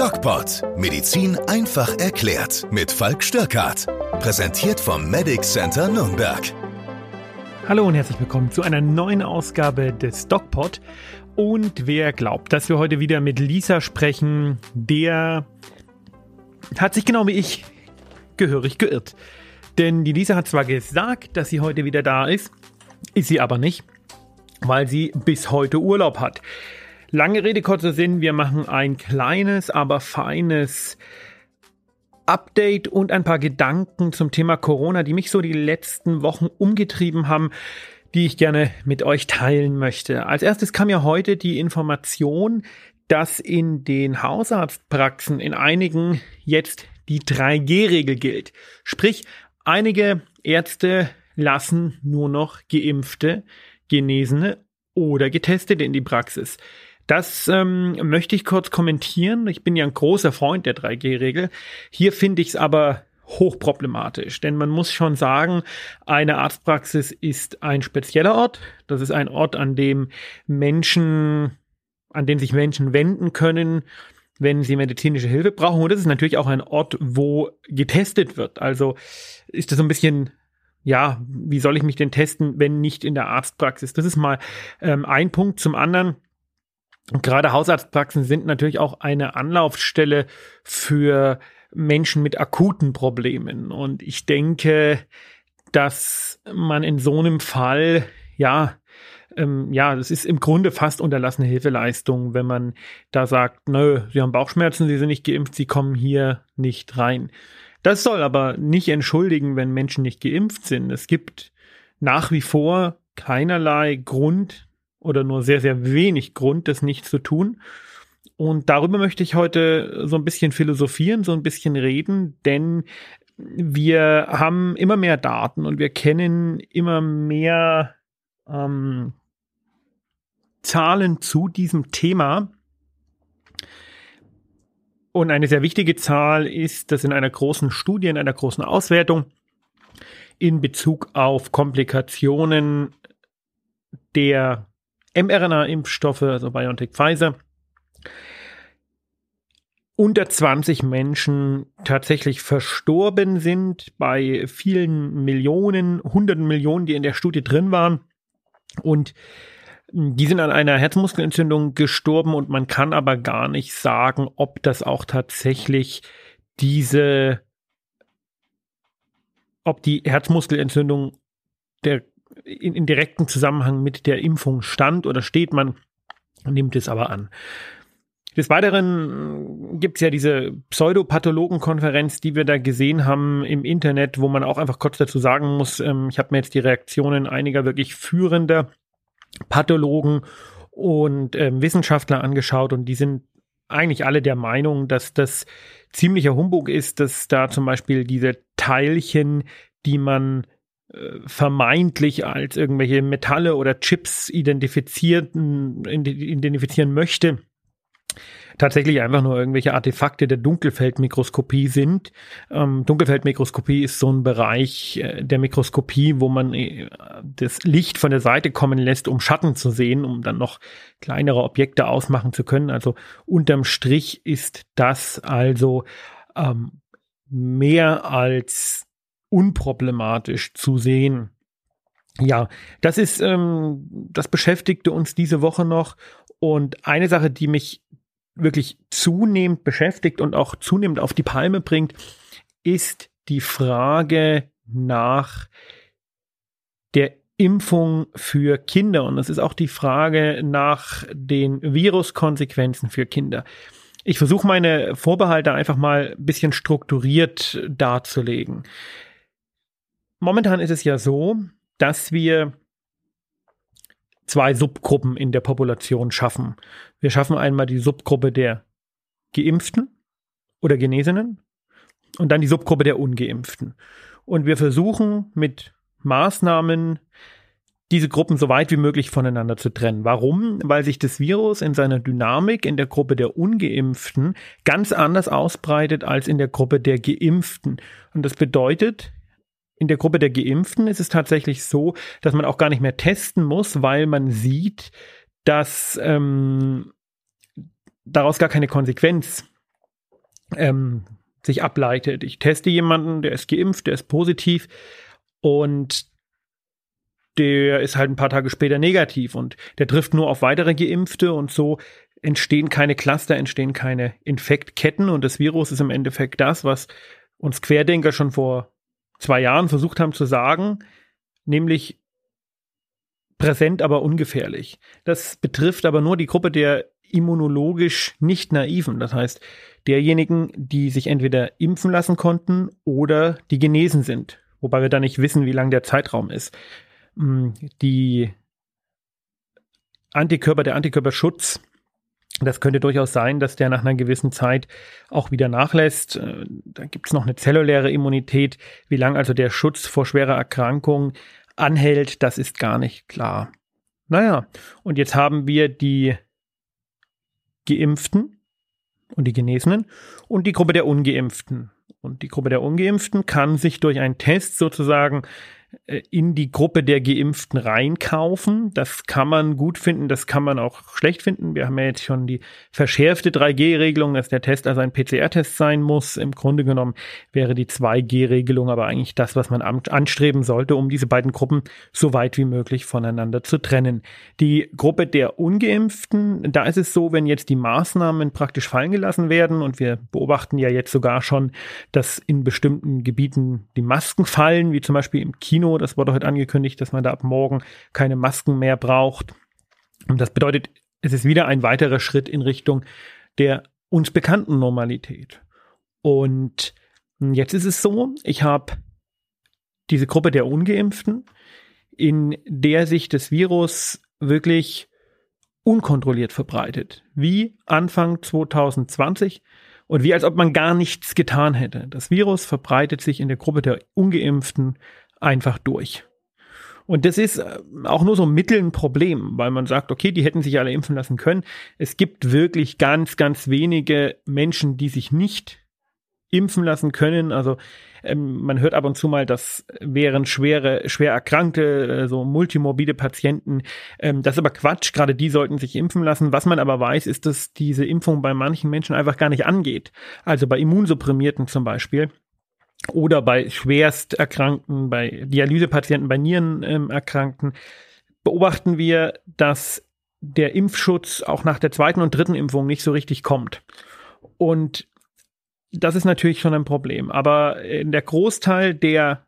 DocPod. Medizin einfach erklärt. Mit Falk Störkart. Präsentiert vom Medic Center Nürnberg. Hallo und herzlich willkommen zu einer neuen Ausgabe des DocPod. Und wer glaubt, dass wir heute wieder mit Lisa sprechen, der hat sich genau wie ich gehörig geirrt. Denn die Lisa hat zwar gesagt, dass sie heute wieder da ist, ist sie aber nicht, weil sie bis heute Urlaub hat. Lange Rede, kurzer Sinn, wir machen ein kleines, aber feines Update und ein paar Gedanken zum Thema Corona, die mich so die letzten Wochen umgetrieben haben, die ich gerne mit euch teilen möchte. Als erstes kam ja heute die Information, dass in den Hausarztpraxen in einigen jetzt die 3G-Regel gilt. Sprich, einige Ärzte lassen nur noch geimpfte, genesene oder getestete in die Praxis. Das ähm, möchte ich kurz kommentieren. Ich bin ja ein großer Freund der 3G-Regel. Hier finde ich es aber hochproblematisch, denn man muss schon sagen, eine Arztpraxis ist ein spezieller Ort. Das ist ein Ort, an dem Menschen, an den sich Menschen wenden können, wenn sie medizinische Hilfe brauchen. Und das ist natürlich auch ein Ort, wo getestet wird. Also ist das so ein bisschen ja, wie soll ich mich denn testen, wenn nicht in der Arztpraxis? Das ist mal ähm, ein Punkt. Zum anderen und gerade Hausarztpraxen sind natürlich auch eine Anlaufstelle für Menschen mit akuten Problemen. Und ich denke, dass man in so einem Fall, ja, ähm, ja, das ist im Grunde fast unterlassene Hilfeleistung, wenn man da sagt, nö, Sie haben Bauchschmerzen, Sie sind nicht geimpft, Sie kommen hier nicht rein. Das soll aber nicht entschuldigen, wenn Menschen nicht geimpft sind. Es gibt nach wie vor keinerlei Grund, oder nur sehr, sehr wenig Grund, das nicht zu tun. Und darüber möchte ich heute so ein bisschen philosophieren, so ein bisschen reden, denn wir haben immer mehr Daten und wir kennen immer mehr ähm, Zahlen zu diesem Thema. Und eine sehr wichtige Zahl ist, dass in einer großen Studie, in einer großen Auswertung in Bezug auf Komplikationen der mRNA-Impfstoffe, also BioNTech Pfizer, unter 20 Menschen tatsächlich verstorben sind, bei vielen Millionen, hunderten Millionen, die in der Studie drin waren. Und die sind an einer Herzmuskelentzündung gestorben und man kann aber gar nicht sagen, ob das auch tatsächlich diese, ob die Herzmuskelentzündung der in, in direkten Zusammenhang mit der Impfung stand oder steht. Man nimmt es aber an. Des Weiteren gibt es ja diese Pseudopathologenkonferenz, die wir da gesehen haben im Internet, wo man auch einfach kurz dazu sagen muss, ähm, ich habe mir jetzt die Reaktionen einiger wirklich führender Pathologen und ähm, Wissenschaftler angeschaut und die sind eigentlich alle der Meinung, dass das ziemlicher Humbug ist, dass da zum Beispiel diese Teilchen, die man vermeintlich als irgendwelche Metalle oder Chips identifizierten, identifizieren möchte, tatsächlich einfach nur irgendwelche Artefakte der Dunkelfeldmikroskopie sind. Ähm, Dunkelfeldmikroskopie ist so ein Bereich äh, der Mikroskopie, wo man äh, das Licht von der Seite kommen lässt, um Schatten zu sehen, um dann noch kleinere Objekte ausmachen zu können. Also unterm Strich ist das also ähm, mehr als unproblematisch zu sehen. Ja, das ist, ähm, das beschäftigte uns diese Woche noch. Und eine Sache, die mich wirklich zunehmend beschäftigt und auch zunehmend auf die Palme bringt, ist die Frage nach der Impfung für Kinder. Und das ist auch die Frage nach den Viruskonsequenzen für Kinder. Ich versuche meine Vorbehalte einfach mal ein bisschen strukturiert darzulegen. Momentan ist es ja so, dass wir zwei Subgruppen in der Population schaffen. Wir schaffen einmal die Subgruppe der Geimpften oder Genesenen und dann die Subgruppe der Ungeimpften. Und wir versuchen mit Maßnahmen diese Gruppen so weit wie möglich voneinander zu trennen. Warum? Weil sich das Virus in seiner Dynamik in der Gruppe der Ungeimpften ganz anders ausbreitet als in der Gruppe der Geimpften. Und das bedeutet, in der Gruppe der Geimpften ist es tatsächlich so, dass man auch gar nicht mehr testen muss, weil man sieht, dass ähm, daraus gar keine Konsequenz ähm, sich ableitet. Ich teste jemanden, der ist geimpft, der ist positiv und der ist halt ein paar Tage später negativ und der trifft nur auf weitere Geimpfte und so entstehen keine Cluster, entstehen keine Infektketten und das Virus ist im Endeffekt das, was uns Querdenker schon vor zwei Jahren versucht haben zu sagen, nämlich präsent, aber ungefährlich. Das betrifft aber nur die Gruppe der immunologisch nicht naiven, das heißt derjenigen, die sich entweder impfen lassen konnten oder die genesen sind, wobei wir da nicht wissen, wie lang der Zeitraum ist. Hm, die Antikörper, der Antikörperschutz, das könnte durchaus sein, dass der nach einer gewissen Zeit auch wieder nachlässt. Äh, da gibt es noch eine zelluläre Immunität. Wie lange also der Schutz vor schwerer Erkrankung anhält, das ist gar nicht klar. Naja, und jetzt haben wir die Geimpften und die Genesenen und die Gruppe der Ungeimpften. Und die Gruppe der Ungeimpften kann sich durch einen Test sozusagen in die Gruppe der Geimpften reinkaufen. Das kann man gut finden, das kann man auch schlecht finden. Wir haben ja jetzt schon die verschärfte 3G-Regelung, dass der Test also ein PCR-Test sein muss. Im Grunde genommen wäre die 2G-Regelung aber eigentlich das, was man anstreben sollte, um diese beiden Gruppen so weit wie möglich voneinander zu trennen. Die Gruppe der Ungeimpften, da ist es so, wenn jetzt die Maßnahmen praktisch fallen gelassen werden und wir beobachten ja jetzt sogar schon, dass in bestimmten Gebieten die Masken fallen, wie zum Beispiel im Kino Kino. Das wurde heute angekündigt, dass man da ab morgen keine Masken mehr braucht. Und das bedeutet, es ist wieder ein weiterer Schritt in Richtung der uns bekannten Normalität. Und jetzt ist es so, ich habe diese Gruppe der ungeimpften, in der sich das Virus wirklich unkontrolliert verbreitet, wie Anfang 2020 und wie als ob man gar nichts getan hätte. Das Virus verbreitet sich in der Gruppe der ungeimpften einfach durch. Und das ist äh, auch nur so ein Mittel ein Problem, weil man sagt, okay, die hätten sich alle impfen lassen können. Es gibt wirklich ganz, ganz wenige Menschen, die sich nicht impfen lassen können. Also ähm, man hört ab und zu mal, dass wären schwere, schwer erkrankte, äh, so multimorbide Patienten. Ähm, das ist aber Quatsch. Gerade die sollten sich impfen lassen. Was man aber weiß, ist, dass diese Impfung bei manchen Menschen einfach gar nicht angeht. Also bei Immunsupprimierten zum Beispiel oder bei Schwersterkrankten, bei Dialysepatienten, bei Nierenerkrankten beobachten wir, dass der Impfschutz auch nach der zweiten und dritten Impfung nicht so richtig kommt. Und das ist natürlich schon ein Problem. Aber in der Großteil der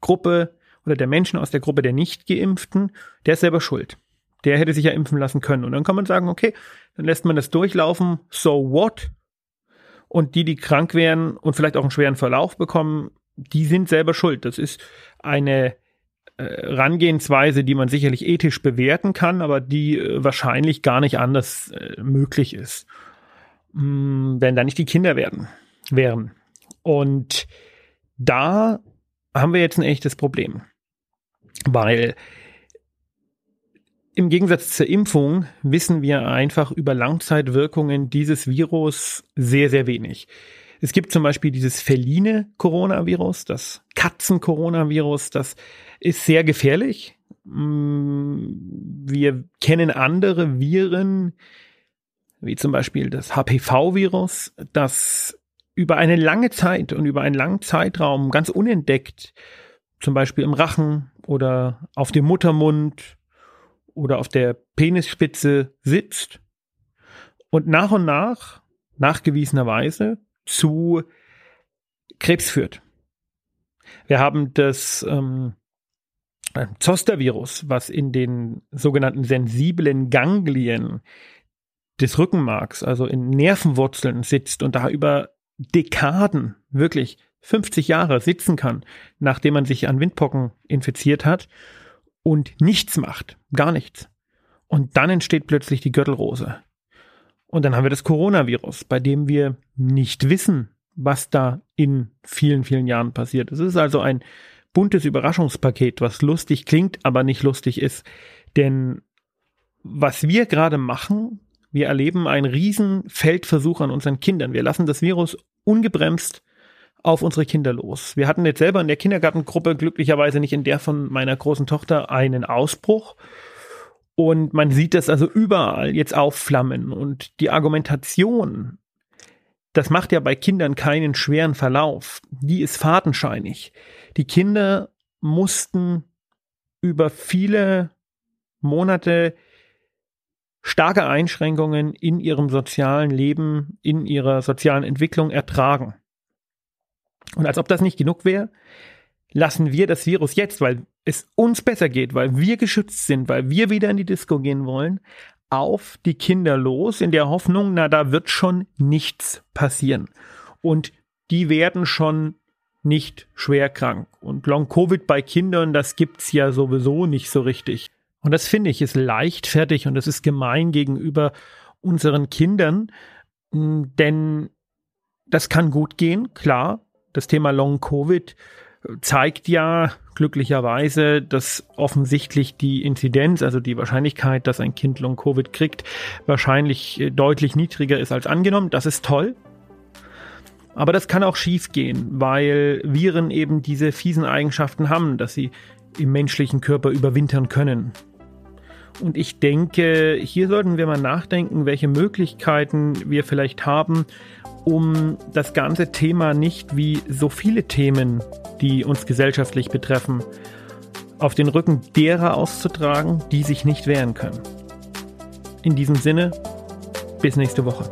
Gruppe oder der Menschen aus der Gruppe der Nicht-Geimpften, der ist selber schuld. Der hätte sich ja impfen lassen können. Und dann kann man sagen, okay, dann lässt man das durchlaufen. So what? Und die, die krank wären und vielleicht auch einen schweren Verlauf bekommen, die sind selber schuld. Das ist eine äh, Rangehensweise, die man sicherlich ethisch bewerten kann, aber die äh, wahrscheinlich gar nicht anders äh, möglich ist, mh, hm, wenn da nicht die Kinder werden, wären. Und da haben wir jetzt ein echtes Problem, weil im Gegensatz zur Impfung wissen wir einfach über Langzeitwirkungen dieses Virus sehr, sehr wenig. Es gibt zum Beispiel dieses feline Coronavirus, das Katzen-Coronavirus, das ist sehr gefährlich. Mm, wir kennen andere Viren, wie zum Beispiel das HPV-Virus, das über eine lange Zeit und über einen langen Zeitraum ganz unentdeckt, zum Beispiel im Rachen oder auf dem Muttermund oder auf der Penisspitze sitzt und nach und nach, nachgewiesenerweise, zu Krebs führt. Wir haben das ähm, Zoster-Virus, was in den sogenannten sensiblen Ganglien des Rückenmarks, also in Nervenwurzeln sitzt und da über Dekaden, wirklich 50 Jahre sitzen kann, nachdem man sich an Windpocken infiziert hat und nichts macht, gar nichts. Und dann entsteht plötzlich die Gürtelrose. Und dann haben wir das Coronavirus, bei dem wir nicht wissen, was da in vielen, vielen Jahren passiert. Es ist also ein buntes Überraschungspaket, was lustig klingt, aber nicht lustig ist. Denn was wir gerade machen, wir erleben einen riesen Feldversuch an unseren Kindern. Wir lassen das Virus ungebremst auf unsere Kinder los. Wir hatten jetzt selber in der Kindergartengruppe glücklicherweise nicht in der von meiner großen Tochter einen Ausbruch. Und man sieht das also überall jetzt aufflammen. Und die Argumentation, das macht ja bei Kindern keinen schweren Verlauf. Die ist fadenscheinig. Die Kinder mussten über viele Monate starke Einschränkungen in ihrem sozialen Leben, in ihrer sozialen Entwicklung ertragen. Und als ob das nicht genug wäre, lassen wir das Virus jetzt, weil es uns besser geht, weil wir geschützt sind, weil wir wieder in die Disco gehen wollen, auf die Kinder los, in der Hoffnung, na, da wird schon nichts passieren. Und die werden schon nicht schwer krank. Und Long-Covid bei Kindern, das gibt's ja sowieso nicht so richtig. Und das finde ich ist leichtfertig und das ist gemein gegenüber unseren Kindern, denn das kann gut gehen, klar. Das Thema Long-Covid zeigt ja glücklicherweise, dass offensichtlich die Inzidenz, also die Wahrscheinlichkeit, dass ein Kind Long-Covid kriegt, wahrscheinlich äh, deutlich niedriger ist als angenommen. Das ist toll. Aber das kann auch schief gehen, weil Viren eben diese fiesen Eigenschaften haben, dass sie im menschlichen Körper überwintern können. Und ich denke, hier sollten wir mal nachdenken, welche Möglichkeiten wir vielleicht haben, um das ganze Thema nicht wie so viele Themen, die uns gesellschaftlich betreffen, auf den Rücken derer auszutragen, die sich nicht wehren können. In diesem Sinne, bis nächste Woche.